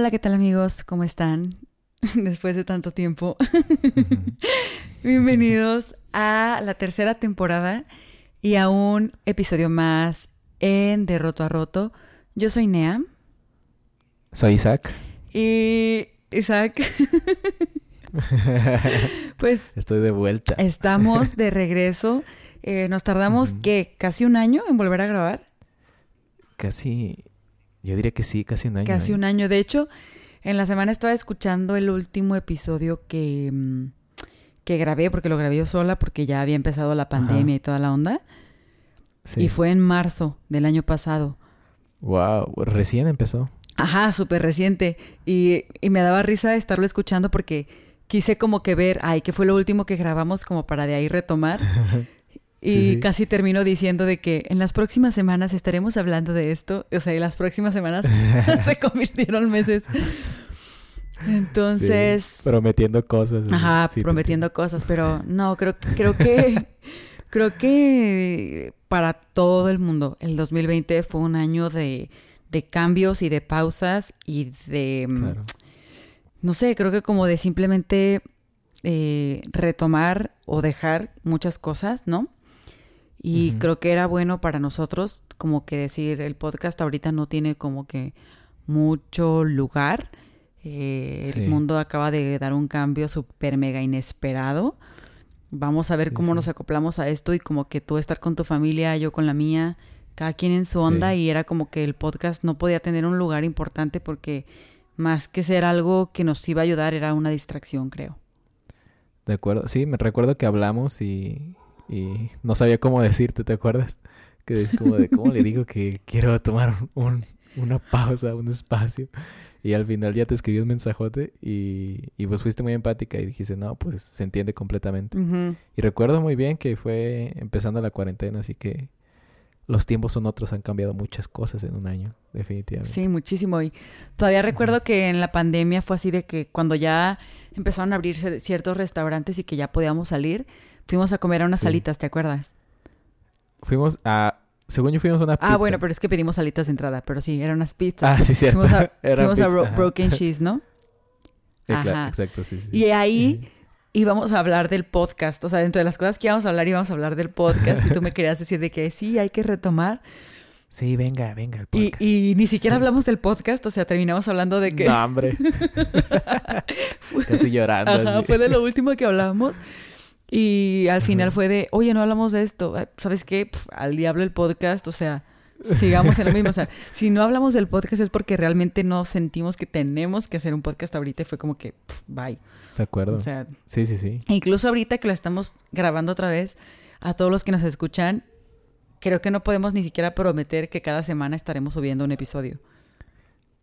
Hola, ¿qué tal amigos? ¿Cómo están? Después de tanto tiempo. Bienvenidos a la tercera temporada y a un episodio más en De Roto a Roto. Yo soy Nea. Soy Isaac. Y Isaac. pues. Estoy de vuelta. Estamos de regreso. Eh, nos tardamos, ¿qué? ¿Casi un año en volver a grabar? Casi. Yo diría que sí, casi un año. Casi ¿eh? un año. De hecho, en la semana estaba escuchando el último episodio que, mm, que grabé, porque lo grabé yo sola, porque ya había empezado la pandemia y toda la onda. Sí. Y fue en marzo del año pasado. Wow, recién empezó. Ajá, súper reciente. Y, y me daba risa estarlo escuchando porque quise como que ver, ay, ¿qué fue lo último que grabamos como para de ahí retomar? Y Sí, sí. casi termino diciendo de que en las próximas semanas estaremos hablando de esto. O sea, y las próximas semanas se convirtieron meses. Entonces, Sí, prometiendo cosas. ajá, prometiendo cosas, pero no, creo, creo que creo que para todo el mundo el 2020 fue un año de, de cambios y de pausas y de mm. Claro. no sé, creo que como de simplemente eh, retomar o dejar muchas cosas, ¿no? Y creo que era bueno para nosotros como que decir, el podcast ahorita no tiene como que mucho lugar. Eh, Sí. El mundo acaba de dar un cambio súper mega inesperado. Vamos a ver Sí, cómo sí. nos acoplamos a esto y como que tú estar con tu familia, yo con la mía, cada quien en su onda y era como que el podcast no podía tener un lugar importante porque más que ser algo que nos iba a ayudar era una distracción, creo. De acuerdo. Sí, me recuerdo que hablamos y, y no sabía cómo decirte, ¿te acuerdas? Que es como de cómo le digo que quiero tomar un, una pausa, un espacio. Y al final ya te escribí un mensajote y, y pues fuiste muy empática y dijiste, no, pues se entiende completamente. Y recuerdo muy bien que fue empezando la cuarentena, así que los tiempos son otros, han cambiado muchas cosas en un año, definitivamente. Sí, muchísimo. Y todavía recuerdo que en la pandemia fue así de que cuando ya empezaron a abrirse ciertos restaurantes y que ya podíamos salir, fuimos a comer a unas Sí. salitas, ¿te acuerdas? Fuimos a, según yo fuimos a una pizza. Ah, bueno, pero es que pedimos salitas de entrada, pero sí, eran unas pizzas. Ah, sí, cierto. Fuimos a, fuimos a pizza, Bro- ajá. Broken Cheese, ¿no? Claro, Ajá. exacto, sí, sí. Y ahí íbamos a hablar del podcast. O sea, dentro de las cosas que íbamos a hablar, íbamos a hablar del podcast. Y tú me querías decir de que sí, hay que retomar. Sí, venga, venga, el Y, podcast. y ni siquiera hablamos del podcast. O sea, terminamos hablando de que... No, hombre. Casi llorando. Ajá, fue de lo último que hablamos. Y al final fue de, oye, no hablamos de esto. ¿Sabes qué? Pf, al diablo el podcast. O sea, sigamos en lo mismo. O sea, si no hablamos del podcast es porque realmente no sentimos que tenemos que hacer un podcast ahorita. Y fue como que, bye. De acuerdo. O sea, sí, sí, sí. incluso ahorita que lo estamos grabando otra vez, a todos los que nos escuchan, creo que no podemos ni siquiera prometer que cada semana estaremos subiendo un episodio.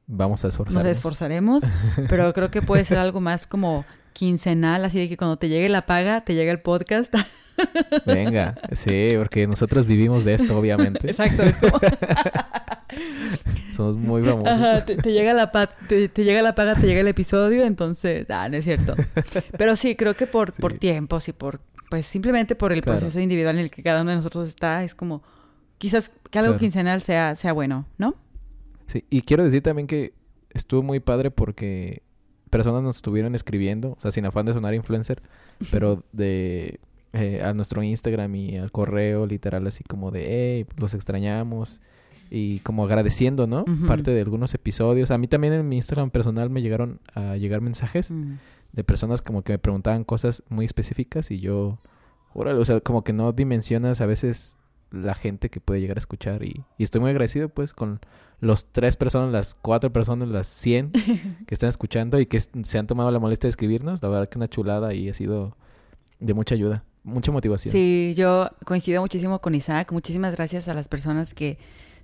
Vamos a esforzarnos. Nos esforzaremos, pero creo que puede ser algo más como quincenal, así de que cuando te llegue la paga, te llega el podcast. Venga, sí, porque nosotros vivimos de esto, obviamente. Exacto, es como, Somos muy famosos. ajá, te, te llega la pa- te, te llega la paga, te llega el episodio, entonces, ah, no es cierto. Pero sí, creo que por, por tiempos y por, pues simplemente por el Claro. proceso individual en el que cada uno de nosotros está, es como, quizás que algo Claro. quincenal sea, sea bueno, ¿no? Sí, y quiero decir también que estuvo muy padre porque personas nos estuvieron escribiendo, o sea, sin afán de sonar influencer, pero de eh, a nuestro Instagram y al correo, literal, así como de, hey, los extrañamos. Y como agradeciendo, ¿no? Parte de algunos episodios. A mí también en mi Instagram personal me llegaron a llegar mensajes Mm. de personas como que me preguntaban cosas muy específicas y yo, órale, o sea, como que no dimensionas a veces la gente que puede llegar a escuchar y, y estoy muy agradecido pues con los tres personas, las cuatro personas, las cien que están escuchando y que se han tomado la molestia de escribirnos, la verdad que una chulada y ha sido de mucha ayuda, mucha motivación. Sí, yo coincido muchísimo con Isaac. Muchísimas gracias a las personas que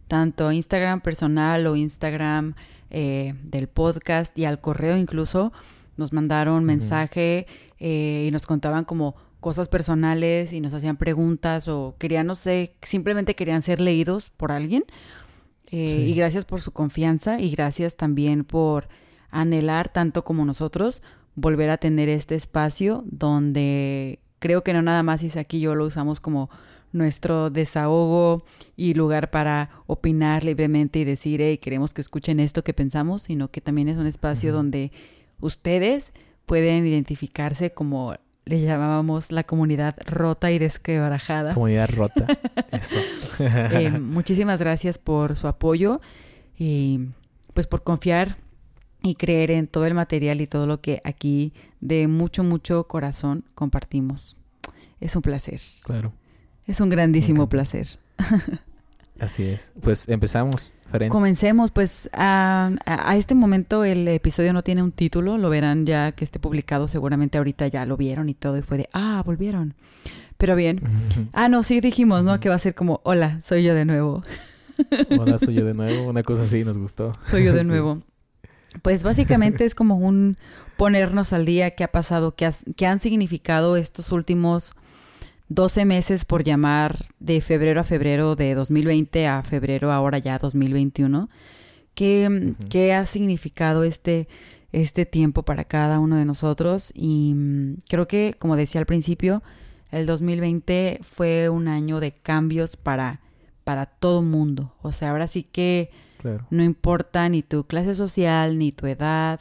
tanto Instagram personal o Instagram eh, del podcast y al correo incluso nos mandaron mensaje eh, y nos contaban como cosas personales y nos hacían preguntas o querían, no sé, simplemente querían ser leídos por alguien. Eh, Sí. Y gracias por su confianza y gracias también por anhelar tanto como nosotros volver a tener este espacio donde creo que no nada más Isaac y yo lo usamos como nuestro desahogo y lugar para opinar libremente y decir, hey, queremos que escuchen esto que pensamos, sino que también es un espacio donde ustedes pueden identificarse como le llamábamos la comunidad rota y desquebrajada. Comunidad rota. Eso. Eh, muchísimas gracias por su apoyo y pues por confiar y creer en todo el material y todo lo que aquí de mucho, mucho corazón compartimos. Es un placer. Claro. Es un grandísimo placer. Así es. Pues empezamos, Comencemos, pues a, a, este momento el episodio no tiene un título, lo verán ya que esté publicado, seguramente ahorita ya lo vieron y todo y fue de, ah, volvieron. Pero bien. ah, no, sí dijimos, ¿no? Que va a ser como, hola, soy yo de nuevo. hola, soy yo de nuevo, una cosa así nos gustó. Soy yo de nuevo. Pues básicamente es como un ponernos al día qué ha pasado, qué, qué han significado estos últimos 12 meses por llamar de febrero a febrero de 2020 a febrero ahora ya 2021. ¿Qué, ¿qué ha significado este, este tiempo para cada uno de nosotros? Y mm, creo que, como decía al principio, el 2020 fue un año de cambios para, para todo mundo. O sea, ahora sí que no importa ni tu clase social, ni tu edad,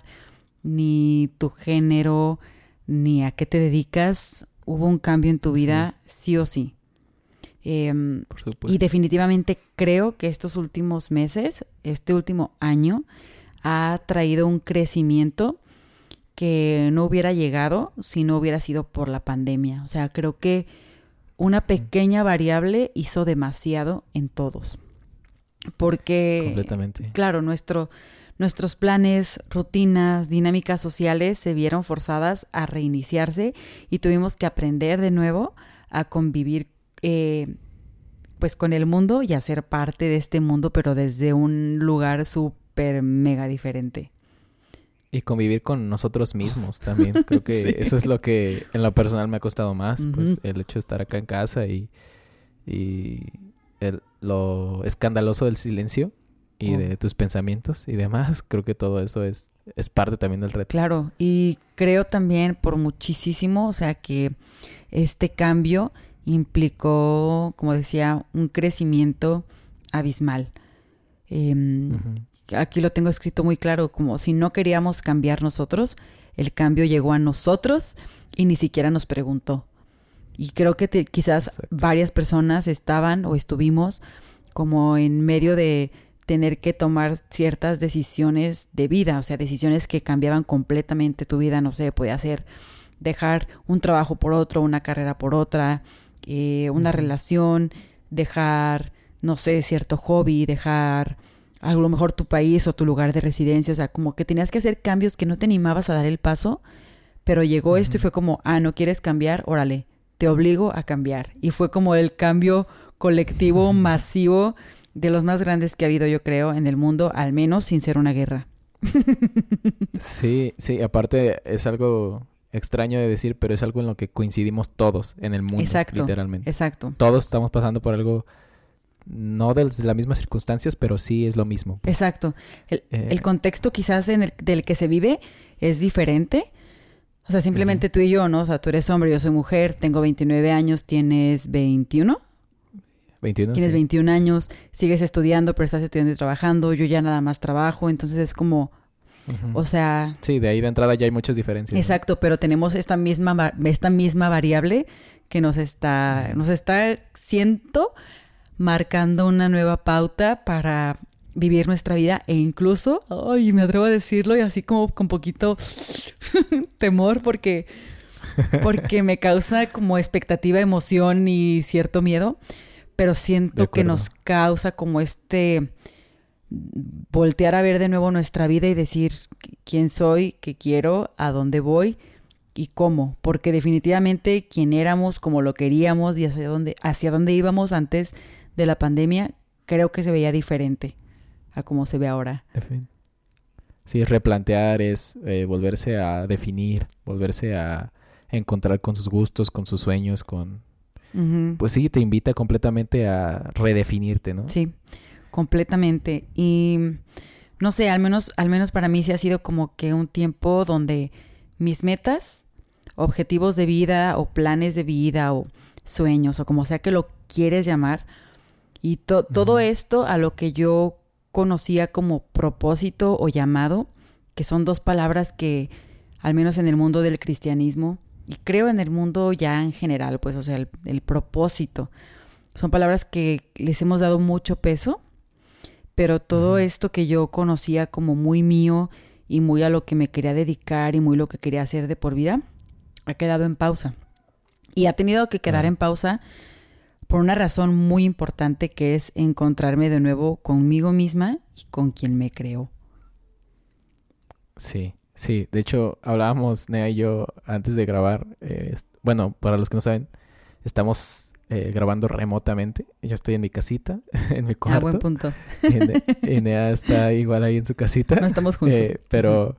ni tu género, ni a qué te dedicas hubo un cambio en tu vida, sí, o sí. Em, y definitivamente creo que estos últimos meses, este último año, ha traído un crecimiento que no hubiera llegado si no hubiera sido por la pandemia. O sea, creo que una pequeña variable hizo demasiado en todos. Porque, Completamente. claro, nuestro, Nuestros planes, rutinas, dinámicas sociales se vieron forzadas a reiniciarse y tuvimos que aprender de nuevo a convivir eh, pues con el mundo y a ser parte de este mundo, pero desde un lugar súper mega diferente. Y convivir con nosotros mismos también. Creo que eso es lo que en lo personal me ha costado más. pues, el hecho de estar acá en casa y, y lo escandaloso del silencio y de tus pensamientos y demás. Creo que todo eso es, es parte también del reto. Claro, y creo también por muchísimo, o sea, que este cambio implicó, como decía, un crecimiento abismal. Em, aquí lo tengo escrito muy claro, como si no queríamos cambiar nosotros, el cambio llegó a nosotros y ni siquiera nos preguntó. Y creo que quizás varias personas estaban o estuvimos como en medio de tener que tomar ciertas decisiones de vida, o sea, decisiones que cambiaban completamente tu vida, no sé, puede ser dejar un trabajo por otro, una carrera por otra, eh, una relación, dejar, no sé, cierto hobby, dejar a lo mejor tu país o tu lugar de residencia, o sea, como que tenías que hacer cambios que no te animabas a dar el paso, pero llegó esto y fue como, ah, no quieres cambiar, órale, te obligo a cambiar. Y fue como el cambio colectivo, masivo, de los más grandes que ha habido, yo creo, en el mundo, al menos sin ser una guerra. sí, sí, aparte es algo extraño de decir, pero es algo en lo que coincidimos todos en el mundo, exacto, literalmente. Exacto. Todos estamos pasando por algo no de las mismas circunstancias, pero sí es lo mismo. Exacto. El, eh, contexto quizás en el, del que se vive es diferente. O sea, simplemente tú y yo, ¿no? O sea, tú eres hombre, yo soy mujer, tengo 29 años, tienes 21. 21. Tienes 21 años, sigues estudiando, pero estás estudiando y trabajando, yo ya nada más trabajo, entonces es como, o sea... Sí, de ahí de entrada ya hay muchas diferencias. Exacto, pero tenemos esta misma, esta misma variable que nos está, nos está, siento, marcando una nueva pauta para vivir nuestra vida e incluso, ay, me atrevo a decirlo y así como con poquito temor porque porque me causa como expectativa, emoción y cierto miedo pero siento que nos causa como este voltear a ver de nuevo nuestra vida y decir quién soy, qué quiero, a dónde voy y cómo, porque definitivamente quién éramos, como lo queríamos y hacia dónde, hacia dónde íbamos antes de la pandemia, creo que se veía diferente a cómo se ve ahora. Sí, replantear es eh, volverse a definir, volverse a encontrar con sus gustos, con sus sueños, con pues sí, te invita completamente a redefinirte, ¿no? Sí, completamente. Y no sé, al menos, al menos para mí sí ha sido como que un tiempo donde mis metas, objetivos de vida o planes de vida o sueños o como sea que lo quieres llamar. Y todo esto a lo que yo conocía como propósito o llamado, que son dos palabras que, al menos en el mundo del cristianismo, y creo en el mundo ya en general, pues, o sea, el, propósito, son palabras que les hemos dado mucho peso, pero todo esto que yo conocía como muy mío y muy a lo que me quería dedicar y muy lo que quería hacer de por vida, ha quedado en pausa. Y ha tenido que quedar en pausa por una razón muy importante que es encontrarme de nuevo conmigo misma y con quien me creó. Sí, sí. De hecho, hablábamos, Nea y yo, antes de grabar. Eh, bueno, para los que no saben, estamos eh, grabando remotamente. Yo estoy en mi casita, en mi cuarto. Ah, buen punto. Y, Nea está igual ahí en su casita. No estamos juntos. Eh, pero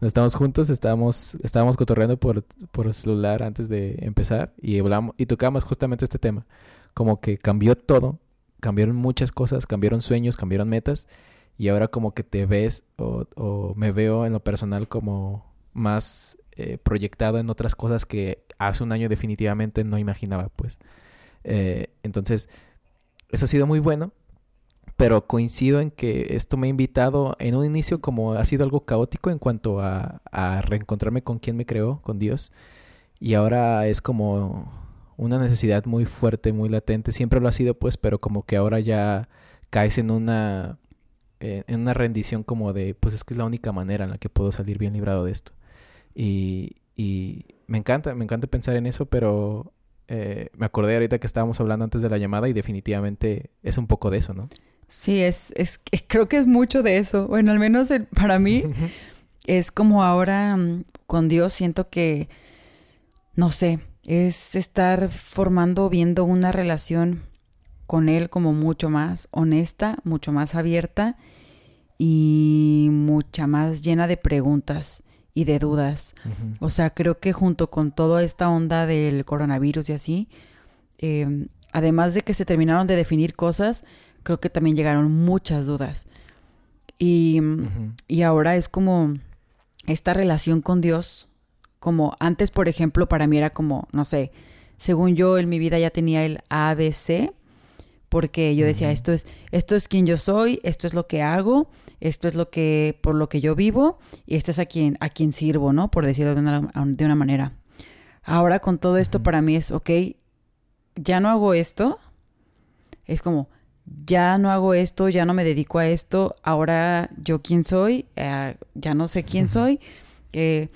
no estamos juntos, estábamos, estábamos cotorreando por, por el celular antes de empezar y hablamos y tocamos justamente este tema como que cambió todo, cambiaron muchas cosas, cambiaron sueños, cambiaron metas y ahora como que te ves o, me veo en lo personal como más eh, proyectado en otras cosas que hace un año definitivamente no imaginaba, pues. Eh, entonces, eso ha sido muy bueno, pero coincido en que esto me ha invitado en un inicio como ha sido algo caótico en cuanto a, a reencontrarme con quien me creó, con Dios, y ahora es como una necesidad muy fuerte, muy latente. Siempre lo ha sido, pues, pero como que ahora ya caes en una eh, en una rendición como de, pues es que es la única manera en la que puedo salir bien librado de esto. Y, y me encanta, me encanta pensar en eso, pero eh, me acordé ahorita que estábamos hablando antes de la llamada y definitivamente es un poco de eso, ¿no? Sí, es, es creo que es mucho de eso. Bueno, al menos para mí es como ahora mm, con Dios siento que, no sé, es estar formando, viendo una relación con él como mucho más honesta, mucho más abierta y mucha más llena de preguntas y de dudas. O sea, creo que junto con toda esta onda del coronavirus y así, em, además de que se terminaron de definir cosas, creo que también llegaron muchas dudas. Y, y ahora es como esta relación con Dios como antes, por ejemplo, para mí era como, no sé, según yo en mi vida ya tenía el ABC, porque yo decía, esto es, esto es quien yo soy, esto es lo que hago, esto es lo que, por lo que yo vivo, y esto es a quien, a quien sirvo, ¿no? Por decirlo de una, de una manera. Ahora con todo esto para mí es, ok, ya no hago esto, es como, ya no hago esto, ya no me dedico a esto, ahora yo quién soy, eh, ya no sé quién soy, eh,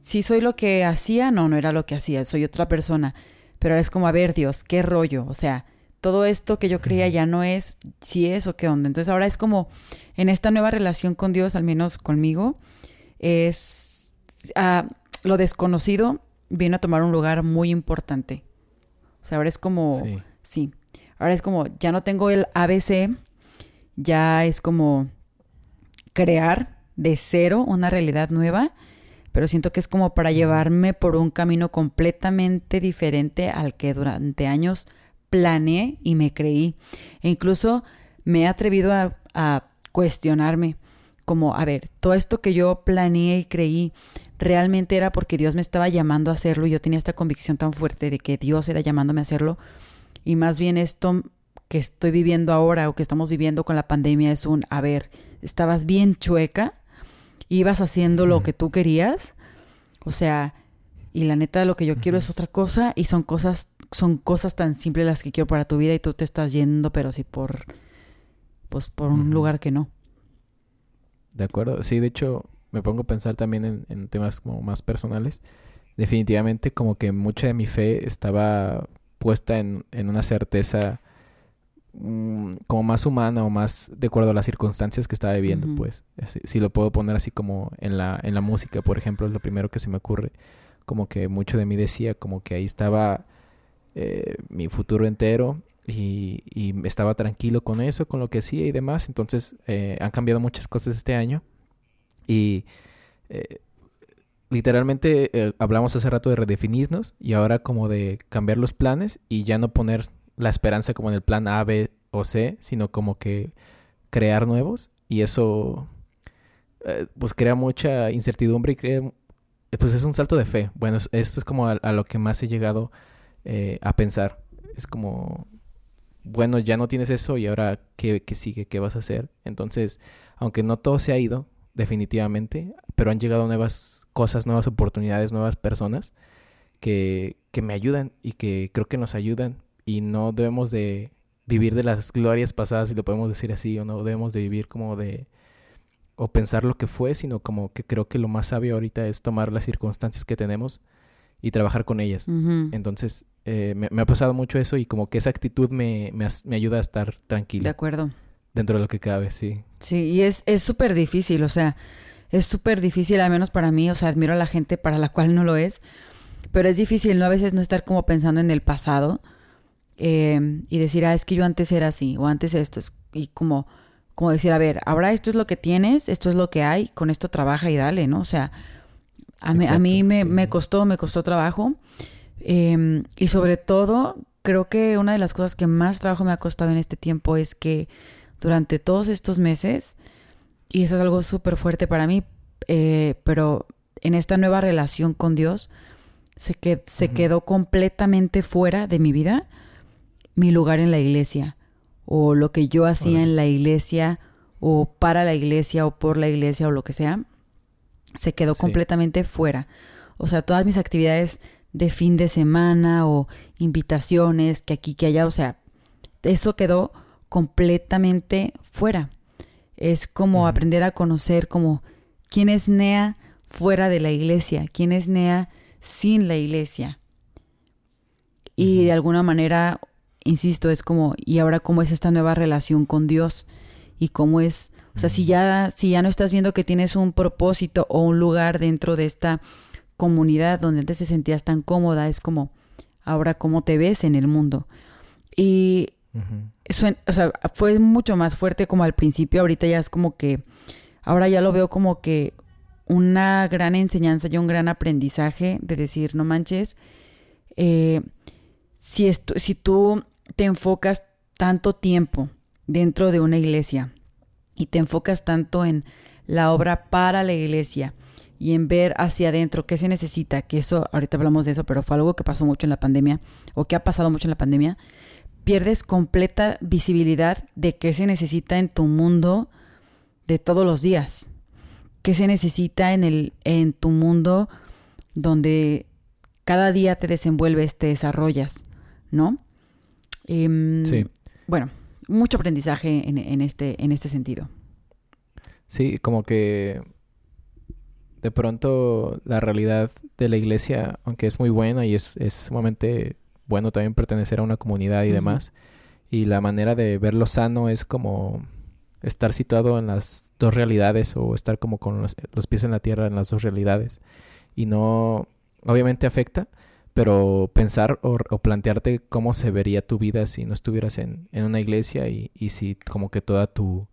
si soy lo que hacía, no, no era lo que hacía, soy otra persona. Pero ahora es como, a ver, Dios, qué rollo. O sea, todo esto que yo creía ya no es si es o qué onda. Entonces ahora es como, en esta nueva relación con Dios, al menos conmigo, es ah, lo desconocido viene a tomar un lugar muy importante. O sea, ahora es como, sí. sí. Ahora es como, ya no tengo el ABC, ya es como crear de cero una realidad nueva pero siento que es como para llevarme por un camino completamente diferente al que durante años planeé y me creí. E incluso me he atrevido a, cuestionarme como, a ver, todo esto que yo planeé y creí, realmente era porque Dios me estaba llamando a hacerlo y yo tenía esta convicción tan fuerte de que Dios era llamándome a hacerlo. Y más bien esto que estoy viviendo ahora o que estamos viviendo con la pandemia es un, a ver, estabas bien chueca ibas haciendo lo que tú querías. O sea, y la neta lo que yo quiero es otra cosa y son cosas son cosas tan simples las que quiero para tu vida y tú te estás yendo, pero sí por pues por un lugar que no. De acuerdo, sí, de hecho me pongo a pensar también en, en temas como más personales. Definitivamente como que mucha de mi fe estaba puesta en, en una certeza Mm, como más humana o más de acuerdo a las circunstancias que estaba viviendo, pues. Si, lo puedo poner así como en la, en la música, por ejemplo, es lo primero que se me ocurre. Como que mucho de mí decía como que ahí estaba eh, mi futuro entero y, y, estaba tranquilo con eso, con lo que hacía y demás. Entonces eh, han cambiado muchas cosas este año y eh, literalmente hablamos hace rato de redefinirnos y ahora como de cambiar los planes y ya no poner la esperanza como en el plan A, B o C, sino como que crear nuevos y eso eh, pues crea mucha incertidumbre y crea, pues es un salto de fe. Bueno, esto es como a, lo que más he llegado eh, a pensar. Es como bueno, ya no tienes eso y ahora qué, qué sigue, qué vas a hacer. Entonces, aunque no todo se ha ido, definitivamente, pero han llegado nuevas cosas, nuevas oportunidades, nuevas personas que, que me ayudan y que creo que nos ayudan y no debemos de vivir de las glorias pasadas, si lo podemos decir así, o no debemos de vivir como de o pensar lo que fue, sino como que creo que lo más sabio ahorita es tomar las circunstancias que tenemos y trabajar con ellas. Entonces, eh, me, ha pasado mucho eso y como que esa actitud me, me, me ayuda a estar tranquilo. De acuerdo. Dentro de lo que cabe, sí. Sí, y es súper difícil, o sea, es súper difícil, al menos para mí, o sea, admiro a la gente para la cual no lo es, pero es difícil, ¿no? A veces no estar como pensando en el pasado eh, y decir, ah, es que yo antes era así, o antes esto, es, y como como decir, a ver, ahora esto es lo que tienes, esto es lo que hay, con esto trabaja y dale, ¿no? O sea, a, mí, a mí me, me, costó, me costó trabajo. Em, y sobre todo, creo que una de las cosas que más trabajo me ha costado en este tiempo es que durante todos estos meses, y eso es algo súper fuerte para mí, eh, pero en esta nueva relación con Dios, se, que, se quedó completamente fuera de mi vida mi lugar en la iglesia o lo que yo hacía en la iglesia o para la iglesia o por la iglesia o lo que sea, se quedó completamente fuera. O sea, todas mis actividades de fin de semana o invitaciones que aquí, que allá, o sea, eso quedó completamente fuera. Es como aprender a conocer como quién es Nea fuera de la iglesia, quién es Nea sin la iglesia. Y de alguna manera insisto, es como, ¿y ahora cómo es esta nueva relación con Dios? Y cómo es, o sea, si ya, si ya no estás viendo que tienes un propósito o un lugar dentro de esta comunidad donde antes te sentías tan cómoda, es como, ahora cómo te ves en el mundo. Y o sea, fue mucho más fuerte como al principio, ahorita ya es como que, ahora ya lo veo como que una gran enseñanza y un gran aprendizaje de decir, no manches, eh, si, si tú te enfocas tanto tiempo dentro de una iglesia y te enfocas tanto en la obra para la iglesia y en ver hacia adentro qué se necesita, que eso, ahorita hablamos de eso, pero fue algo que pasó mucho en la pandemia o que ha pasado mucho en la pandemia, pierdes completa visibilidad de qué se necesita en tu mundo de todos los días, qué se necesita en, el, en tu mundo donde cada día te desenvuelves, te desarrollas, ¿no? Em, sí. Bueno, mucho aprendizaje en, este, en este sentido. Sí, como que de pronto la realidad de la iglesia, aunque es muy buena y es, es sumamente bueno también pertenecer a una comunidad y demás, y la manera de verlo sano es como estar situado en las dos realidades o estar como con los, los pies en la tierra en las dos realidades. Y no, obviamente afecta, pero pensar o, plantearte cómo se vería tu vida si no estuvieras en, una iglesia y, si como que toda tu,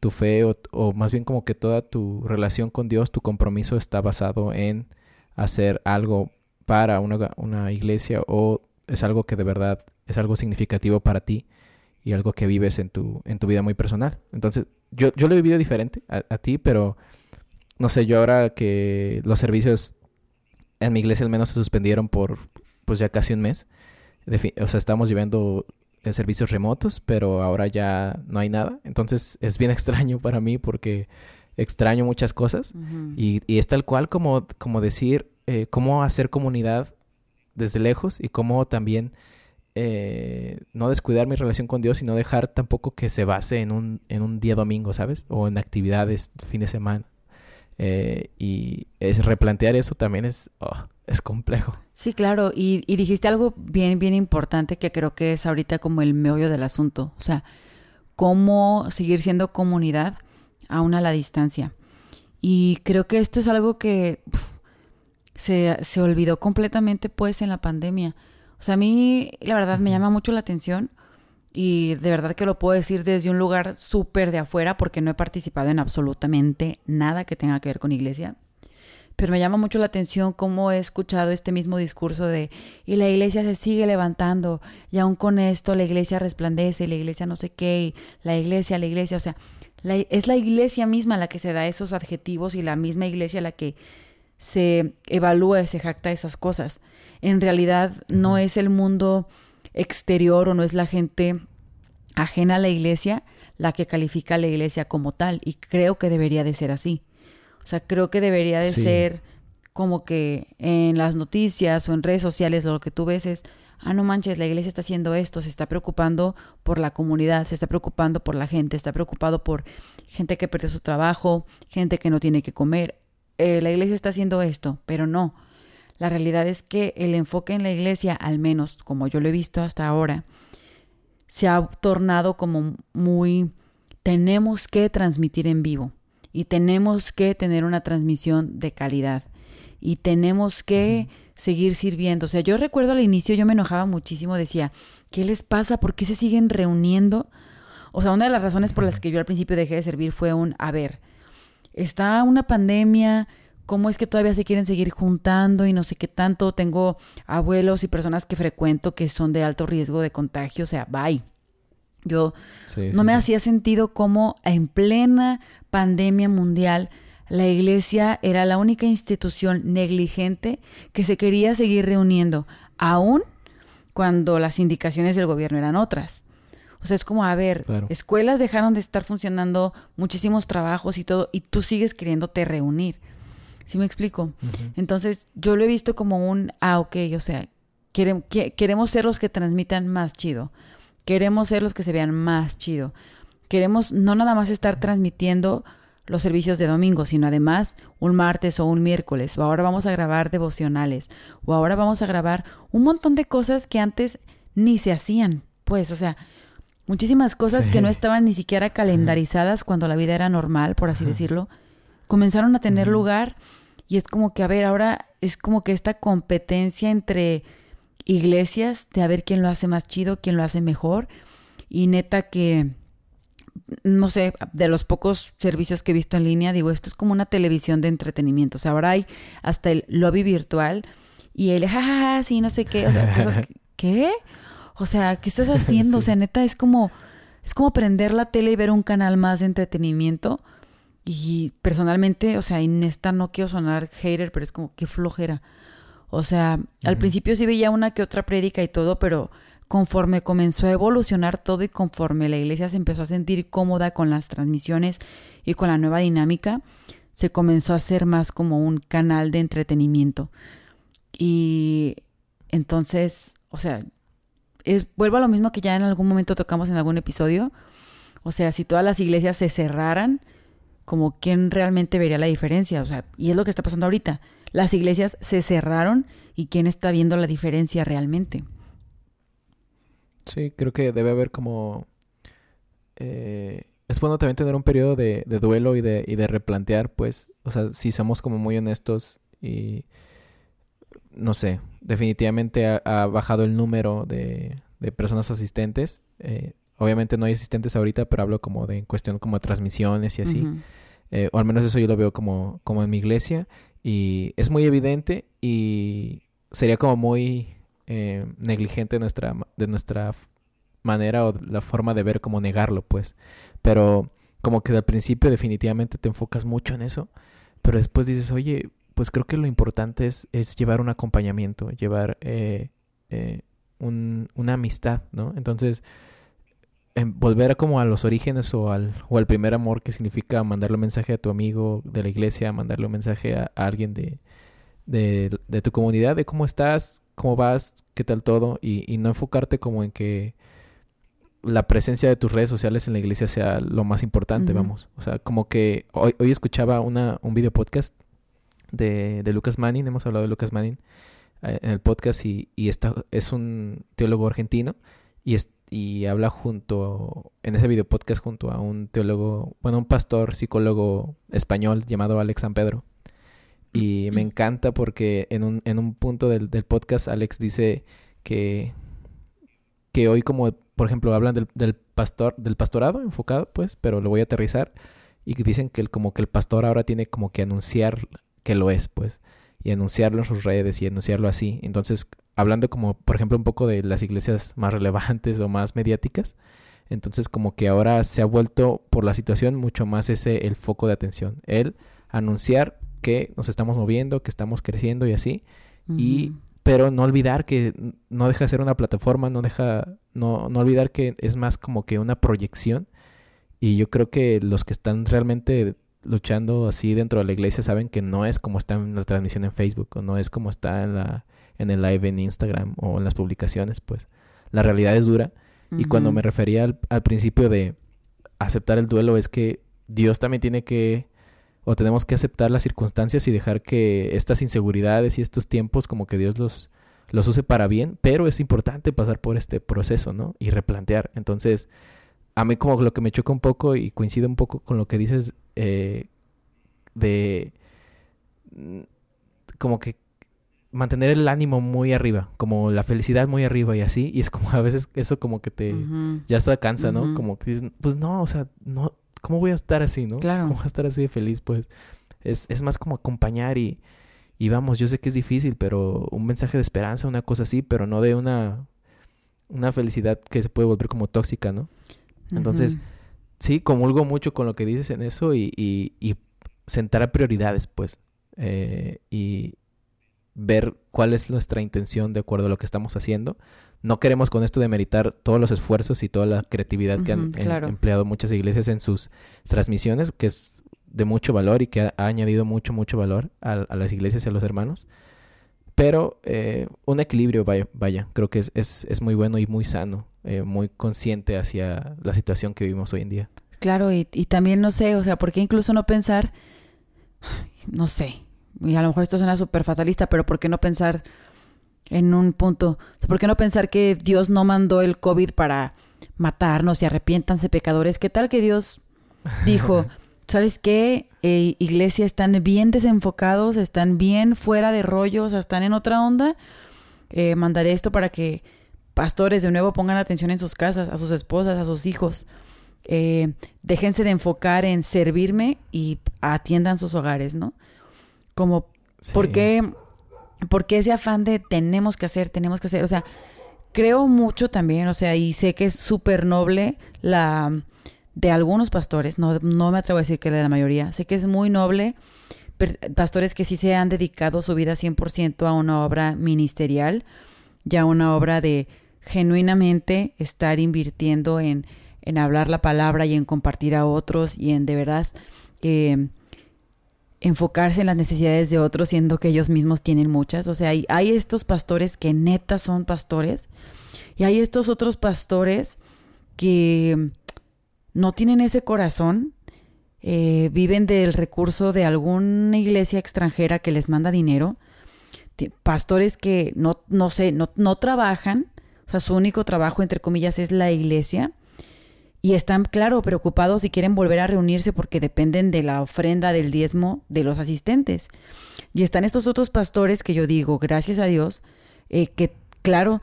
tu fe o, más bien como que toda tu relación con Dios, tu compromiso está basado en hacer algo para una, una iglesia o es algo que de verdad es algo significativo para ti y algo que vives en tu, en tu vida muy personal. Entonces, yo, yo lo he vivido diferente a, a ti, pero no sé, yo ahora que los servicios en mi iglesia al menos se suspendieron por pues ya casi un mes. o sea, estamos llevando en servicios remotos, pero ahora ya no hay nada. Entonces es bien extraño para mí porque extraño muchas cosas y, y, es tal cual como, como decir eh, cómo hacer comunidad desde lejos y cómo también eh, no descuidar mi relación con Dios y no dejar tampoco que se base en un, en un día domingo, ¿sabes? O en actividades fin de semana. Eh, y es replantear eso también es, oh, es complejo. Sí, claro. Y, y, dijiste algo bien, bien importante que creo que es ahorita como el meollo del asunto. O sea, cómo seguir siendo comunidad aún a la distancia. Y creo que esto es algo que se, se olvidó completamente pues en la pandemia. O sea, a mí la verdad me llama mucho la atención y de verdad que lo puedo decir desde un lugar súper de afuera porque no he participado en absolutamente nada que tenga que ver con iglesia. Pero me llama mucho la atención cómo he escuchado este mismo discurso de y la iglesia se sigue levantando y aún con esto la iglesia resplandece y la iglesia no sé qué y la iglesia, la iglesia, o sea, es la iglesia misma la que se da esos adjetivos y la misma iglesia la que se evalúa y se jacta esas cosas. En realidad no es el mundo exterior o no es la gente ajena a la iglesia la que califica a la iglesia como tal. Y creo que debería de ser así. O sea, creo que debería de ser como que en las noticias o en redes sociales lo que tú ves es, ah, no manches, la iglesia está haciendo esto, se está preocupando por la comunidad, se está preocupando por la gente, está preocupado por gente que perdió su trabajo, gente que no tiene que comer. Eh, la iglesia está haciendo esto, pero no. La realidad es que el enfoque en la iglesia, al menos como yo lo he visto hasta ahora, se ha tornado como muy tenemos que transmitir en vivo y tenemos que tener una transmisión de calidad y tenemos que seguir sirviendo. O sea, yo recuerdo al inicio yo me enojaba muchísimo, decía, ¿qué les pasa? ¿Por qué se siguen reuniendo? O sea, una de las razones por las que yo al principio dejé de servir fue un, a ver, está una pandemia, ¿cómo es que todavía se quieren seguir juntando y no sé qué tanto? Tengo abuelos y personas que frecuento que son de alto riesgo de contagio, o sea, bye. Yo no me hacía sentido cómo en plena pandemia mundial la iglesia era la única institución negligente que se quería seguir reuniendo, aún cuando las indicaciones del gobierno eran otras. O sea, es como, a ver, escuelas dejaron de estar funcionando, muchísimos trabajos y todo, y tú sigues queriéndote reunir. ¿Sí me explico? Entonces, yo lo he visto como un, ah, ok, o sea, queremos ser los que transmitan más chido. Queremos ser los que se vean más chido. Queremos no nada más estar transmitiendo los servicios de domingo, sino además un martes o un miércoles, o ahora vamos a grabar devocionales, o ahora vamos a grabar un montón de cosas que antes ni se hacían, pues, o sea, muchísimas cosas que no estaban ni siquiera calendarizadas cuando la vida era normal, por así decirlo, comenzaron a tener lugar y es como que, a ver, ahora es como que esta competencia entre iglesias de a ver quién lo hace más chido, quién lo hace mejor, y neta que no sé, de los pocos servicios que he visto en línea, digo, esto es como una televisión de entretenimiento. O sea, ahora hay hasta el lobby virtual y el jajaja, sí, no sé qué, o sea, cosas ¿qué? O sea, ¿qué estás haciendo? O sea, neta, es como, es como prender la tele y ver un canal más de entretenimiento. Y personalmente, o sea, en esta no quiero sonar hater, pero es como, qué flojera. O sea, al principio sí veía una que otra prédica y todo, pero conforme comenzó a evolucionar todo y conforme la iglesia se empezó a sentir cómoda con las transmisiones y con la nueva dinámica, se comenzó a hacer más como un canal de entretenimiento. Y entonces, o sea, es, vuelvo a lo mismo que ya en algún momento tocamos en algún episodio. O sea, si todas las iglesias se cerraran, como quién realmente vería la diferencia. O sea, y es lo que está pasando ahorita. Las iglesias se cerraron y quién está viendo la diferencia realmente. Sí, creo que debe haber como... Eh, es bueno también tener un periodo de, duelo y de, y de replantear, pues, o sea, si somos como muy honestos y, no sé, definitivamente ha, bajado el número de, de personas asistentes. Eh, obviamente no hay asistentes ahorita, pero hablo como de en cuestión como de transmisiones y así. Eh, o al menos eso yo lo veo como, como en mi iglesia. Y es muy evidente y sería como muy eh, negligente nuestra, de nuestra manera o la forma de ver como negarlo, pues. Pero como que al principio definitivamente te enfocas mucho en eso, pero después dices, oye, pues creo que lo importante es, es llevar un acompañamiento, llevar eh, eh, un, una amistad, ¿no? Entonces, volver como a los orígenes o al, o al primer amor que significa mandarle un mensaje a tu amigo de la iglesia, mandarle un mensaje a, alguien de, de, de, tu comunidad, de cómo estás, cómo vas, qué tal todo, y, no enfocarte como en que la presencia de tus redes sociales en la iglesia sea lo más importante, vamos. O sea, como que hoy, hoy escuchaba una, un video podcast de, de Lucas Manning, hemos hablado de Lucas Manning eh, en el podcast y, y es un teólogo argentino y, y habla junto, en ese video podcast junto a un teólogo, bueno, un pastor psicólogo español llamado Alex San Pedro. Y me encanta porque en un, en un punto del, del podcast Alex dice que, que hoy como, por ejemplo, hablan del, del, pastor, del pastorado enfocado, pues, pero lo voy a aterrizar. Y dicen que el, como que el pastor ahora tiene como que anunciar que lo es, pues. Y anunciarlo en sus redes y anunciarlo así. Entonces, hablando como, por ejemplo, un poco de las iglesias más relevantes o más mediáticas. Entonces, como que ahora se ha vuelto por la situación mucho más ese el foco de atención. El anunciar que nos estamos moviendo, que estamos creciendo y así. Y pero no olvidar que no deja de ser una plataforma, no deja no, no olvidar que es más como que una proyección y yo creo que los que están realmente luchando así dentro de la iglesia saben que no es como está en la transmisión en Facebook o no es como está en, la, en el live en Instagram o en las publicaciones, pues la realidad es dura. Y cuando me refería al, al, principio de aceptar el duelo es que Dios también tiene que, o tenemos que aceptar las circunstancias y dejar que estas inseguridades y estos tiempos como que Dios los, los use para bien, pero es importante pasar por este proceso, ¿no? Y replantear. Entonces, a mí como lo que me choca un poco y coincide un poco con lo que dices eh, de mm, como que mantener el ánimo muy arriba, como la felicidad muy arriba y así, y es como a veces eso como que te ya se cansa, ¿no? Como que dices, pues no, o sea, no, ¿cómo voy a estar así, no? Claro. ¿Cómo voy a estar así de feliz? Pues es, es más como acompañar y, y vamos, yo sé que es difícil, pero un mensaje de esperanza, una cosa así, pero no de una, una felicidad que se puede volver como tóxica, ¿no? Entonces, sí, comulgo mucho con lo que dices en eso y, y, y sentar prioridades, pues, eh, y ver cuál es nuestra intención de acuerdo a lo que estamos haciendo. No queremos con esto demeritar todos los esfuerzos y toda la creatividad que han empleado muchas iglesias en sus transmisiones, que es de mucho valor y que ha, añadido mucho, mucho valor a, a, las iglesias y a los hermanos. Pero eh, un equilibrio, vaya, vaya, creo que es, es, es muy bueno y muy sano eh, muy consciente hacia la situación que vivimos hoy en día. Claro, y, y también no sé, o sea, ¿por qué incluso no pensar, no sé, y a lo mejor esto suena súper fatalista, pero ¿por qué no pensar en un punto, ¿por qué no pensar que Dios no mandó el COVID para matarnos y arrepiéntanse pecadores? ¿Qué tal que Dios dijo, ¿sabes qué? Eh, iglesia, están bien desenfocados, están bien fuera de rollos, están en otra onda. Eh, mandaré esto para que pastores de nuevo pongan atención en sus casas, a sus esposas, a sus hijos. Eh, déjense de enfocar en servirme y atiendan sus hogares, ¿no? Como, ¿por, qué, ¿por qué ese afán de tenemos que hacer, tenemos que hacer? O sea, creo mucho también, o sea, y sé que es súper noble la de algunos pastores, no, no me atrevo a decir que de la mayoría, sé que es muy noble pastores que sí se han dedicado su vida 100% a una obra ministerial, ya una obra de genuinamente estar invirtiendo en, en hablar la palabra y en compartir a otros y en de verdad eh, enfocarse en las necesidades de otros, siendo que ellos mismos tienen muchas. O sea, hay, hay estos pastores que neta son pastores y hay estos otros pastores que no tienen ese corazón, eh, viven del recurso de alguna iglesia extranjera que les manda dinero, pastores que no, no sé, no, no trabajan, o sea, su único trabajo, entre comillas, es la iglesia. Y están, claro, preocupados y quieren volver a reunirse porque dependen de la ofrenda del diezmo de los asistentes. Y están estos otros pastores que yo digo, gracias a Dios, eh, que, claro,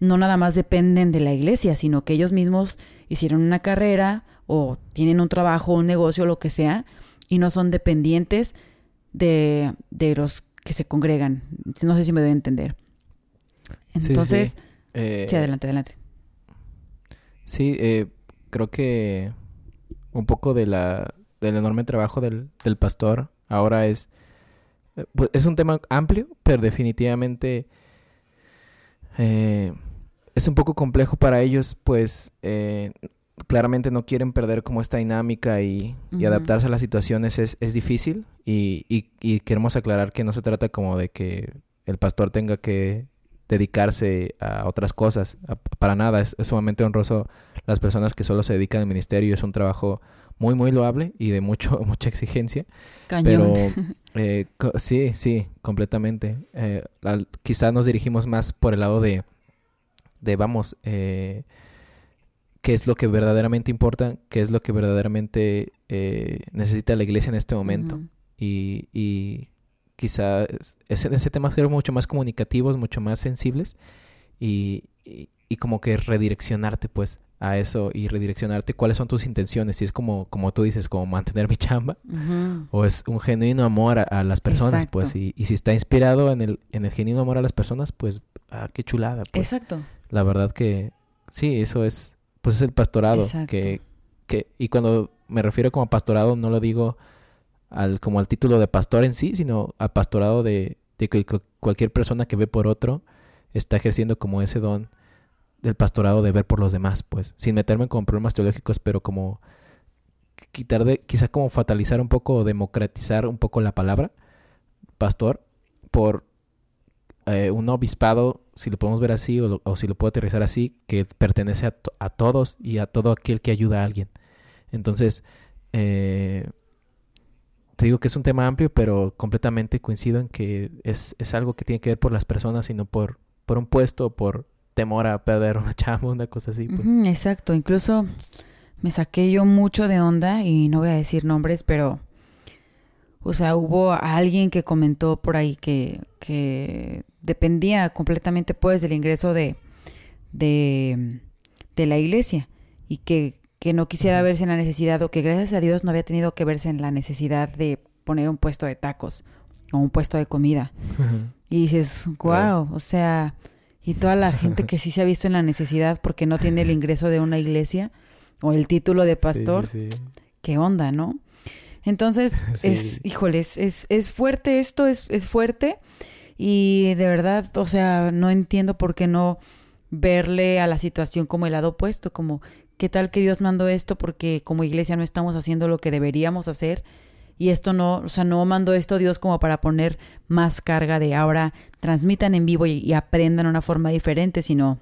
no nada más dependen de la iglesia, sino que ellos mismos hicieron una carrera o tienen un trabajo, un negocio, lo que sea, y no son dependientes de, de los que se congregan. No sé si me debe entender. Entonces, eh, sí, adelante, adelante. Sí, eh, creo que un poco de la, del enorme trabajo del, del pastor ahora es, eh, pues, es un tema amplio, pero definitivamente eh, es un poco complejo para ellos, pues claramente no quieren perder como esta dinámica y, y adaptarse a las situaciones es, es difícil y, y, y queremos aclarar que no se trata como de que el pastor tenga que dedicarse a otras cosas. para nada, es, sumamente honroso las personas que solo se dedican al ministerio. Es un trabajo muy, muy loable y de mucho, mucha exigencia. Pero eh, sí, sí, completamente. Eh, quizás nos dirigimos más por el lado de, de vamos, eh, qué es lo que verdaderamente importa, qué es lo que verdaderamente eh, necesita la iglesia en este momento. y, y quizá es, en ese tema ser mucho más comunicativos, mucho más sensibles y, y, como que redireccionarte pues a eso y redireccionarte cuáles son tus intenciones, si es como, como tú dices, como mantener mi chamba o es un genuino amor a, las personas pues y, y, si está inspirado en el, en el genuino amor a las personas pues ah, qué chulada. Pues. Exacto. La verdad que sí, eso es pues es el pastorado que, que y cuando me refiero como pastorado no lo digo al, como al título de pastor en sí, sino al pastorado de, de que cualquier persona que ve por otro está ejerciendo como ese don del pastorado de ver por los demás, pues, sin meterme con problemas teológicos, pero como quitar de, quizá como fatalizar un poco o democratizar un poco la palabra pastor por eh, un obispado, si lo podemos ver así o, si lo puedo aterrizar así, que pertenece a, a, todos y a todo aquel que ayuda a alguien. Entonces, eh, te digo que es un tema amplio, pero completamente coincido en que es, es algo que tiene que ver por las personas y no por, por un puesto, por temor a perder una chamba, una cosa así. Pues. exacto, incluso me saqué yo mucho de onda y no voy a decir nombres, pero o sea, hubo alguien que comentó por ahí que, que dependía completamente pues del ingreso de, de, de la iglesia y que, que, no quisiera verse en la necesidad o que gracias a Dios no había tenido que verse en la necesidad de poner un puesto de tacos o un puesto de comida. Y dices, wow, o sea, y toda la gente que sí se ha visto en la necesidad porque no tiene el ingreso de una iglesia o el título de pastor, ¿qué onda, no? Entonces, es, híjoles, es, es fuerte esto, es, es fuerte. Y de verdad, o sea, no entiendo por qué no verle a la situación como el lado opuesto, como qué tal que Dios mandó esto porque como iglesia no estamos haciendo lo que deberíamos hacer. Y esto no, o sea, no mandó esto Dios como para poner más carga de ahora transmitan en vivo y, y aprendan una forma diferente, sino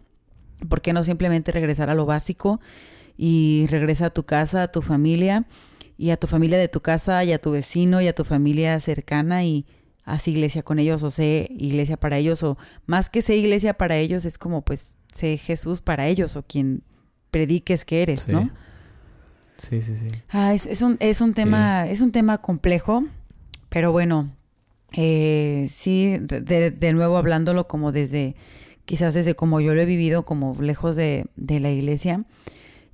por qué no simplemente regresar a lo básico y regresa a tu casa, a tu familia y a tu familia de tu casa y a tu vecino y a tu familia cercana y haz iglesia con ellos o sé iglesia para ellos o más que sé iglesia para ellos es como pues sé Jesús para ellos o quien prediques que eres, ¿no? Sí, sí, sí. Ah, es, un, es un tema, es un tema complejo, pero bueno, eh, sí, de, de, nuevo hablándolo como desde, quizás desde como yo lo he vivido, como lejos de, de la iglesia,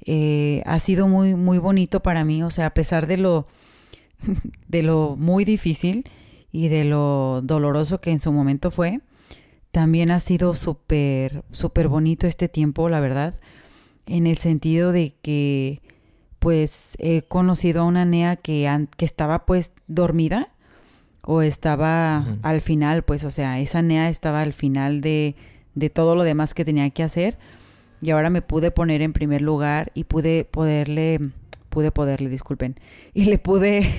eh, ha sido muy, muy bonito para mí, o sea, a pesar de lo, de lo muy difícil y de lo doloroso que en su momento fue, también ha sido súper, súper bonito este tiempo, la verdad, en el sentido de que, pues, he conocido a una Nea que, que estaba, pues, dormida o estaba al final, pues, o sea, esa Nea estaba al final de, de todo lo demás que tenía que hacer y ahora me pude poner en primer lugar y pude poderle pude poderle, disculpen, y le pude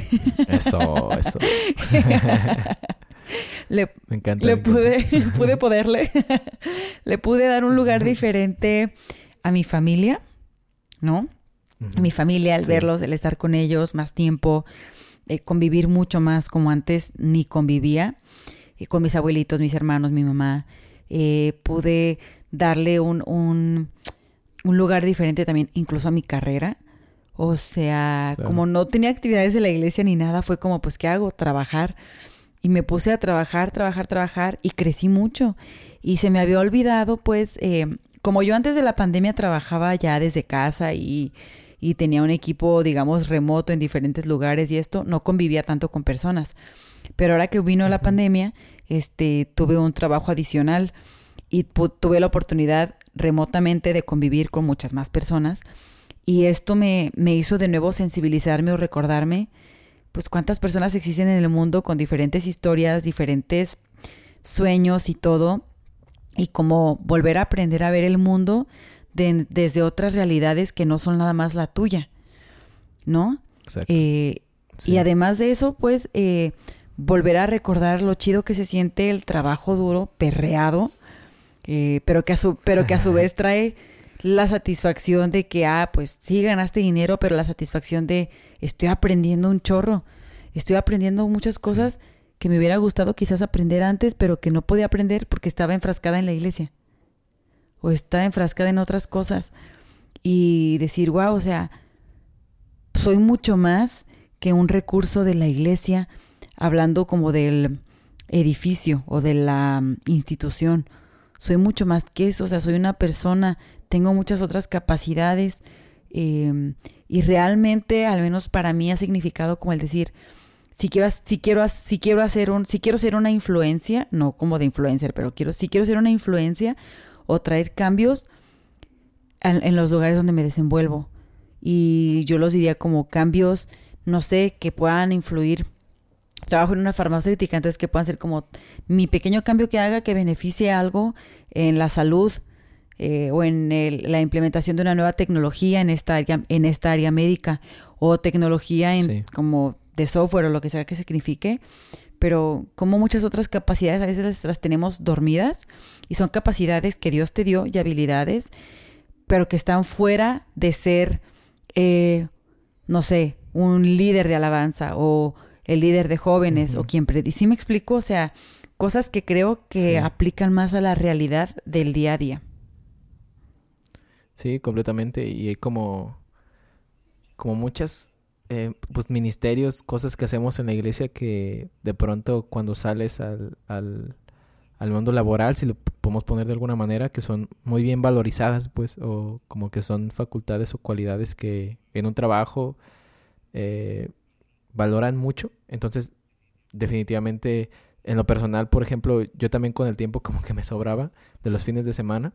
Eso, eso. le, me encanta. Le pude pude poderle le pude dar un lugar diferente a mi familia, ¿no? A mi familia al verlos, el estar con ellos más tiempo, eh, convivir mucho más como antes ni convivía, eh, con mis abuelitos, mis hermanos, mi mamá. Eh, pude darle un, un, lugar diferente también, incluso a mi carrera. O sea, como no tenía actividades de la iglesia ni nada, fue como, pues, ¿qué hago? Trabajar. Y me puse a trabajar, trabajar, trabajar y crecí mucho. Y se me había olvidado, pues, eh, como yo antes de la pandemia trabajaba ya desde casa y, y tenía un equipo, digamos, remoto en diferentes lugares y esto, no convivía tanto con personas. Pero ahora que vino la pandemia, este, tuve un trabajo adicional y tuve la oportunidad remotamente de convivir con muchas más personas y esto me, me hizo de nuevo sensibilizarme o recordarme pues cuántas personas existen en el mundo con diferentes historias, diferentes sueños y todo y como volver a aprender a ver el mundo desde otras realidades que no son nada más la tuya, ¿no? Exacto. Eh, y además de eso, pues, eh, volver a recordar lo chido que se siente el trabajo duro, perreado, eh, pero, que a su, pero que a su vez trae la satisfacción de que, ah, pues sí ganaste dinero, pero la satisfacción de estoy aprendiendo un chorro, estoy aprendiendo muchas cosas que me hubiera gustado quizás aprender antes, pero que no podía aprender porque estaba enfrascada en la iglesia. O estaba enfrascada en otras cosas. Y decir, wow, o sea, soy mucho más que un recurso de la iglesia, hablando como del edificio o de la mm, institución soy mucho más que eso, o sea, soy una persona, tengo muchas otras capacidades em, y realmente, al menos para mí, ha significado como el decir, si quiero, si quiero, si quiero hacer un, si quiero ser una influencia, no como de influencer, pero quiero, si quiero ser una influencia o traer cambios en, en los lugares donde me desenvuelvo. Y yo los diría como cambios, no sé, que puedan influir trabajo en una farmacéutica, entonces que puedan ser como mi pequeño cambio que haga que beneficie algo en la salud eh, o en la implementación de una nueva tecnología en esta área, en esta área médica o tecnología en, como de software o lo que sea que signifique, pero como muchas otras capacidades a veces las, tenemos dormidas y son capacidades que Dios te dio y habilidades, pero que están fuera de ser, eh, no sé, un líder de alabanza o el líder de jóvenes o quien predice. ¿Sí me explico? O sea, cosas que creo que aplican más a la realidad del día a día. Sí, completamente. Y hay como, como muchas eh, pues ministerios, cosas que hacemos en la iglesia que de pronto cuando sales al, al, al mundo laboral, si lo podemos poner de alguna manera, que son muy bien valorizadas, pues, o como que son facultades o cualidades que en un trabajo eh, valoran mucho. Entonces, definitivamente, en lo personal, por ejemplo, yo también con el tiempo como que me sobraba de los fines de semana.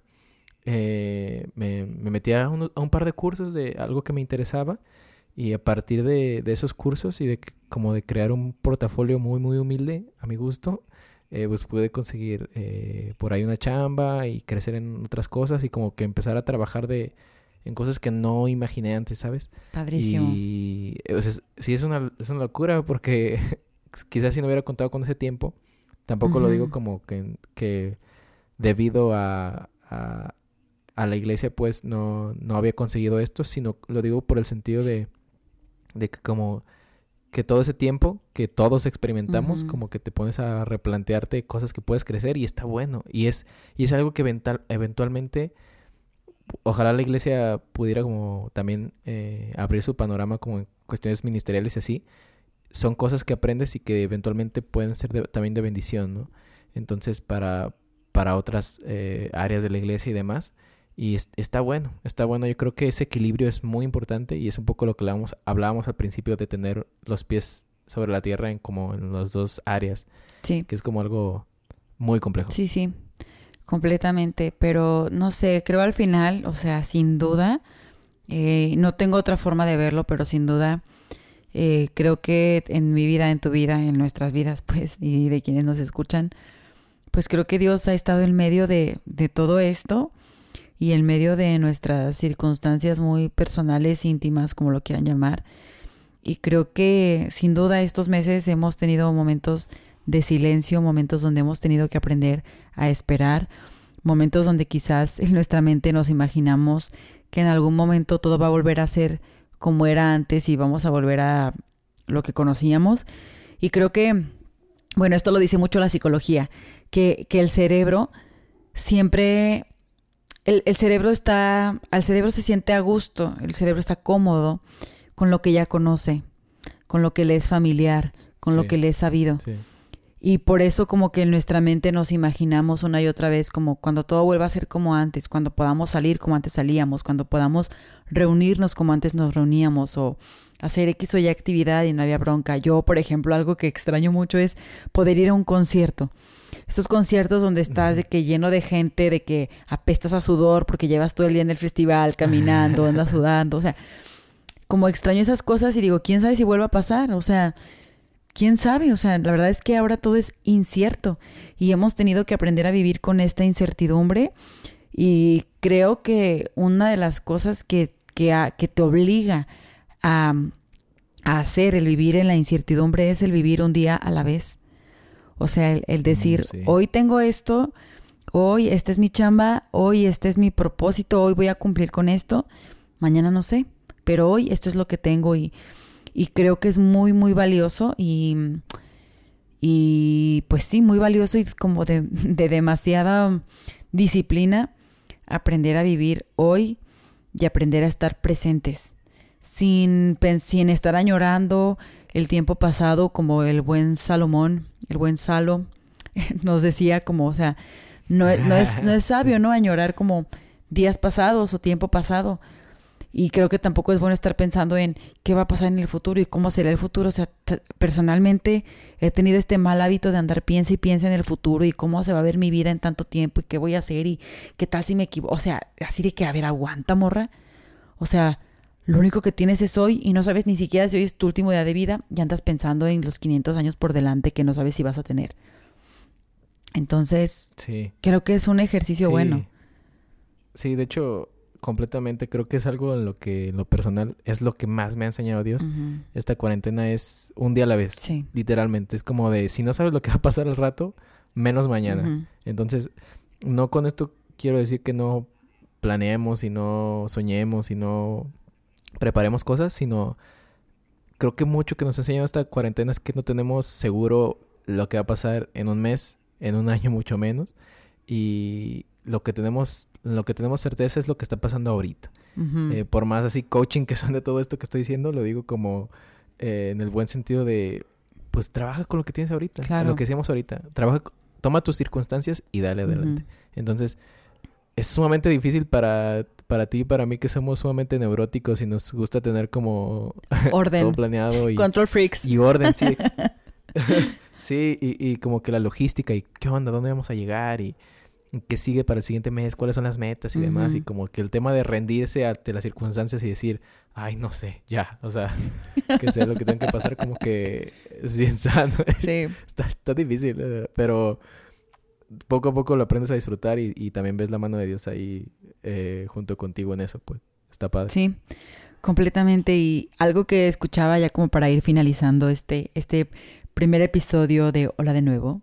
Eh, me, me metía a un, a un, par de cursos de algo que me interesaba y a partir de, de esos cursos y de como de crear un portafolio muy muy humilde a mi gusto eh, pues pude conseguir eh, por ahí una chamba y crecer en otras cosas y como que empezar a trabajar de en cosas que no imaginé antes, ¿sabes? Padrísimo. Y o sea, sí es una, es una locura porque quizás si no hubiera contado con ese tiempo, tampoco lo digo como que, que debido a, a, a, la iglesia pues no, no había conseguido esto, sino lo digo por el sentido de, de que como que todo ese tiempo que todos experimentamos, como que te pones a replantearte cosas que puedes crecer y está bueno. Y es, y es algo que eventualmente ojalá la iglesia pudiera como también eh, abrir su panorama como en cuestiones ministeriales y así. Son cosas que aprendes y que eventualmente pueden ser también de bendición, ¿no? Entonces, para, para otras eh, áreas de la iglesia y demás. Y está bueno, está bueno. Yo creo que ese equilibrio es muy importante y es un poco lo que hablábamos, hablábamos al principio de tener los pies sobre la tierra en como en las dos áreas. Sí. Que es como algo muy complejo. Sí, sí completamente, pero no sé, creo al final, o sea, sin duda, eh, no tengo otra forma de verlo, pero sin duda, eh, creo que en mi vida, en tu vida, en nuestras vidas, pues, y de quienes nos escuchan, pues creo que Dios ha estado en medio de, de todo esto y en medio de nuestras circunstancias muy personales, íntimas, como lo quieran llamar. Y creo que sin duda estos meses hemos tenido momentos de silencio, momentos donde hemos tenido que aprender a esperar, momentos donde quizás en nuestra mente nos imaginamos que en algún momento todo va a volver a ser como era antes y vamos a volver a lo que conocíamos. Y creo que, bueno, esto lo dice mucho la psicología, que, que el cerebro siempre, el, el, cerebro está, al cerebro se siente a gusto, el cerebro está cómodo con lo que ya conoce, con lo que le es familiar, con lo que le es sabido. Sí. Y por eso como que en nuestra mente nos imaginamos una y otra vez como cuando todo vuelva a ser como antes, cuando podamos salir como antes salíamos, cuando podamos reunirnos como antes nos reuníamos o hacer X o Y actividad y no había bronca. Yo, por ejemplo, algo que extraño mucho es poder ir a un concierto. Esos conciertos donde estás de que lleno de gente, de que apestas a sudor porque llevas todo el día en el festival caminando, andas sudando, o sea, como extraño esas cosas y digo, ¿quién sabe si vuelva a pasar? O sea, quién sabe, o sea, la verdad es que ahora todo es incierto y hemos tenido que aprender a vivir con esta incertidumbre y creo que una de las cosas que, que, que te obliga a, a, hacer el vivir en la incertidumbre es el vivir un día a la vez. O sea, el, decir, mm, hoy tengo esto, hoy esta es mi chamba, hoy este es mi propósito, hoy voy a cumplir con esto, mañana no sé, pero hoy esto es lo que tengo y y creo que es muy, muy valioso y, y pues sí, muy valioso y como de, demasiada disciplina aprender a vivir hoy y aprender a estar presentes sin, sin estar añorando el tiempo pasado como el buen Salomón, el buen Salo. Nos decía como, o sea, no, no, es, no es sabio, ¿no? Añorar como días pasados o tiempo pasado, y creo que tampoco es bueno estar pensando en qué va a pasar en el futuro y cómo será el futuro. O sea, personalmente he tenido este mal hábito de andar piensa y piensa en el futuro y cómo se va a ver mi vida en tanto tiempo y qué voy a hacer y qué tal si me equivoco. O sea, así de que, a ver, aguanta, morra. O sea, lo único que tienes es hoy y no sabes ni siquiera si hoy es tu último día de vida y andas pensando en los 500 años por delante que no sabes si vas a tener. Entonces, creo que es un ejercicio bueno. Sí, de hecho, completamente creo que es algo en lo que, en lo personal, es lo que más me ha enseñado Dios. Esta cuarentena es un día a la vez, Sí. literalmente. Es como de, si no sabes lo que va a pasar al rato, menos mañana. Entonces, no con esto quiero decir que no planeemos y no soñemos y no preparemos cosas, sino creo que mucho que nos ha enseñado esta cuarentena es que no tenemos seguro lo que va a pasar en un mes, en un año mucho menos, y lo que tenemos, lo que tenemos certeza es lo que está pasando ahorita. Eh, por más así coaching que son de todo esto que estoy diciendo, lo digo como eh, en el buen sentido de, pues trabaja con lo que tienes ahorita, Claro. lo que decíamos ahorita, trabaja, toma tus circunstancias y dale adelante. Entonces, es sumamente difícil para, para ti y para mí que somos sumamente neuróticos y nos gusta tener como todo Orden. planeado y, Control freaks. y orden, sí. sí, y, y como que la logística y qué onda, dónde vamos a llegar y qué sigue para el siguiente mes, cuáles son las metas y demás. Y como que el tema de rendirse ante las circunstancias y decir, ay, no sé, ya, o sea, que sea lo que tenga que pasar, como que es bien sano. Sí. está, está difícil, pero poco a poco lo aprendes a disfrutar y, y también ves la mano de Dios ahí eh, junto contigo en eso, pues está padre. Sí, completamente. Y algo que escuchaba ya como para ir finalizando este, este primer episodio de Hola de nuevo,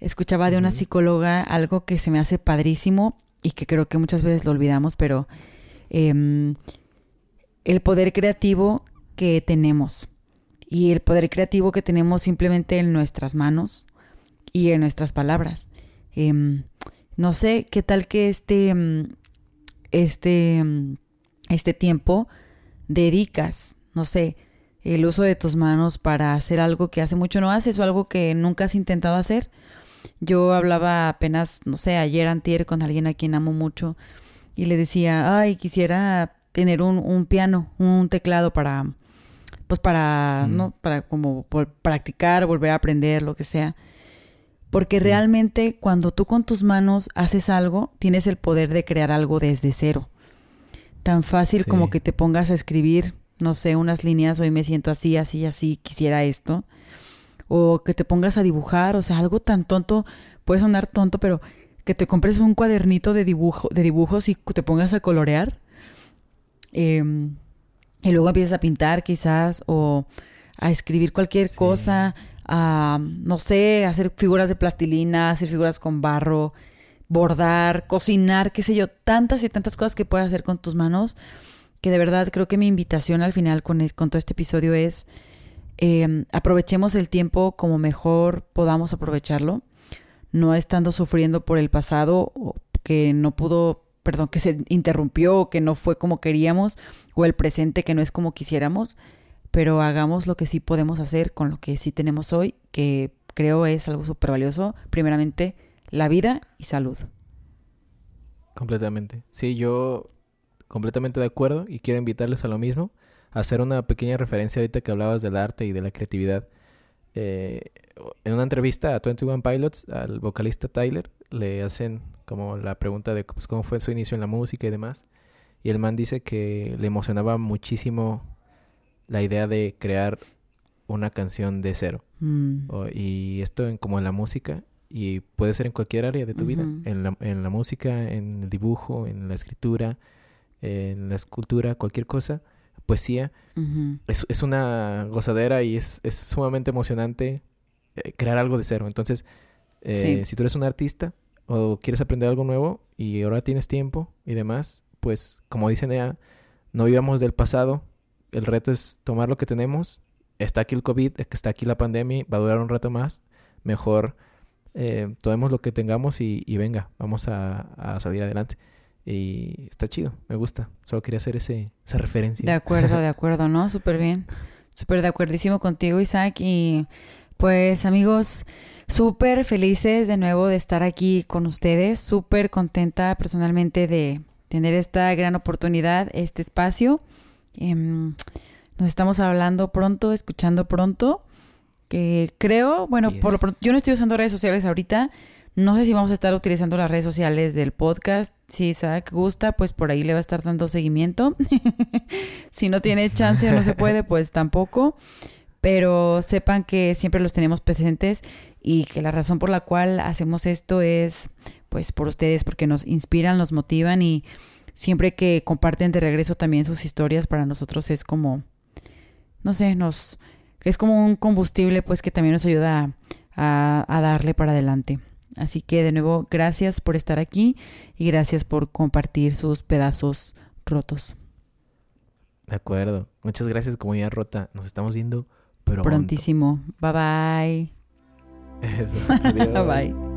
escuchaba de una psicóloga algo que se me hace padrísimo y que creo que muchas veces lo olvidamos, pero em, el poder creativo que tenemos y el poder creativo que tenemos simplemente en nuestras manos y en nuestras palabras. Em, no sé qué tal que este, em, este, este tiempo dedicas, no sé, el uso de tus manos para hacer algo que hace mucho no haces o algo que nunca has intentado hacer. Yo hablaba apenas, no sé, ayer antier con alguien a quien amo mucho y le decía, ay, quisiera tener un, un piano, un teclado para, pues para, Mm. ¿no? Para como practicar, volver a aprender, lo que sea. Porque Sí. realmente cuando tú con tus manos haces algo, tienes el poder de crear algo desde cero. Tan fácil Sí. como que te pongas a escribir, no sé, unas líneas, hoy me siento así, así, así, quisiera esto. O que te pongas a dibujar, o sea, algo tan tonto, puede sonar tonto, pero que te compres un cuadernito de, dibujo, de dibujos y te pongas a colorear. Em, y luego empiezas a pintar quizás, o a escribir cualquier Sí. cosa, a, no sé, hacer figuras de plastilina, hacer figuras con barro, bordar, cocinar, qué sé yo, tantas y tantas cosas que puedes hacer con tus manos, que de verdad creo que mi invitación al final con, es- con todo este episodio es eh, aprovechemos el tiempo como mejor podamos aprovecharlo, no estando sufriendo por el pasado que no pudo, perdón, que se interrumpió o que no fue como queríamos o el presente que no es como quisiéramos, pero hagamos lo que sí podemos hacer con lo que sí tenemos hoy, que creo es algo súper valioso, primeramente la vida y salud. Completamente. Sí, yo completamente de acuerdo y quiero invitarles a lo mismo, hacer una pequeña referencia ahorita que hablabas del arte y de la creatividad. Eh, en una entrevista a 21 Pilots, al vocalista Tyler, le hacen como la pregunta de pues, cómo fue su inicio en la música y demás. Y el man dice que le emocionaba muchísimo la idea de crear una canción de cero. Mm, O- y esto en, como en la música y puede ser en cualquier área de tu vida, en la, en la música, en el dibujo, en la escritura, en la escultura, cualquier cosa, poesía, es, es una gozadera y es, es sumamente emocionante eh, crear algo de cero. Entonces, eh, Sí. si tú eres un artista o quieres aprender algo nuevo y ahora tienes tiempo y demás, pues como dice Nea, no vivamos del pasado, el reto es tomar lo que tenemos, está aquí el COVID, está aquí la pandemia, va a durar un rato más, mejor eh, tomemos lo que tengamos y, y venga, vamos a, a salir adelante. Y está chido, me gusta. Solo quería hacer ese, esa referencia. De acuerdo, de acuerdo, ¿no? Súper bien. Súper de acuerdísimo contigo, Isaac. Y pues amigos, súper felices de nuevo de estar aquí con ustedes. Súper contenta personalmente de tener esta gran oportunidad, este espacio. Em, nos estamos hablando pronto, escuchando pronto. Que creo, bueno, por lo pronto, yo no estoy usando redes sociales ahorita. No sé si vamos a estar utilizando las redes sociales del podcast. Si Isaac gusta, pues por ahí le va a estar dando seguimiento. si no tiene chance o no se puede, pues tampoco. Pero sepan que siempre los tenemos presentes y que la razón por la cual hacemos esto es pues por ustedes porque nos inspiran, nos motivan y siempre que comparten de regreso también sus historias para nosotros es como, no sé, nos es como un combustible pues que también nos ayuda a, a darle para adelante. Así que de nuevo, gracias por estar aquí y gracias por compartir sus pedazos rotos. De acuerdo. Muchas gracias, comunidad rota. Nos estamos viendo pronto. Prontísimo. Bye bye. Eso. Adiós. bye.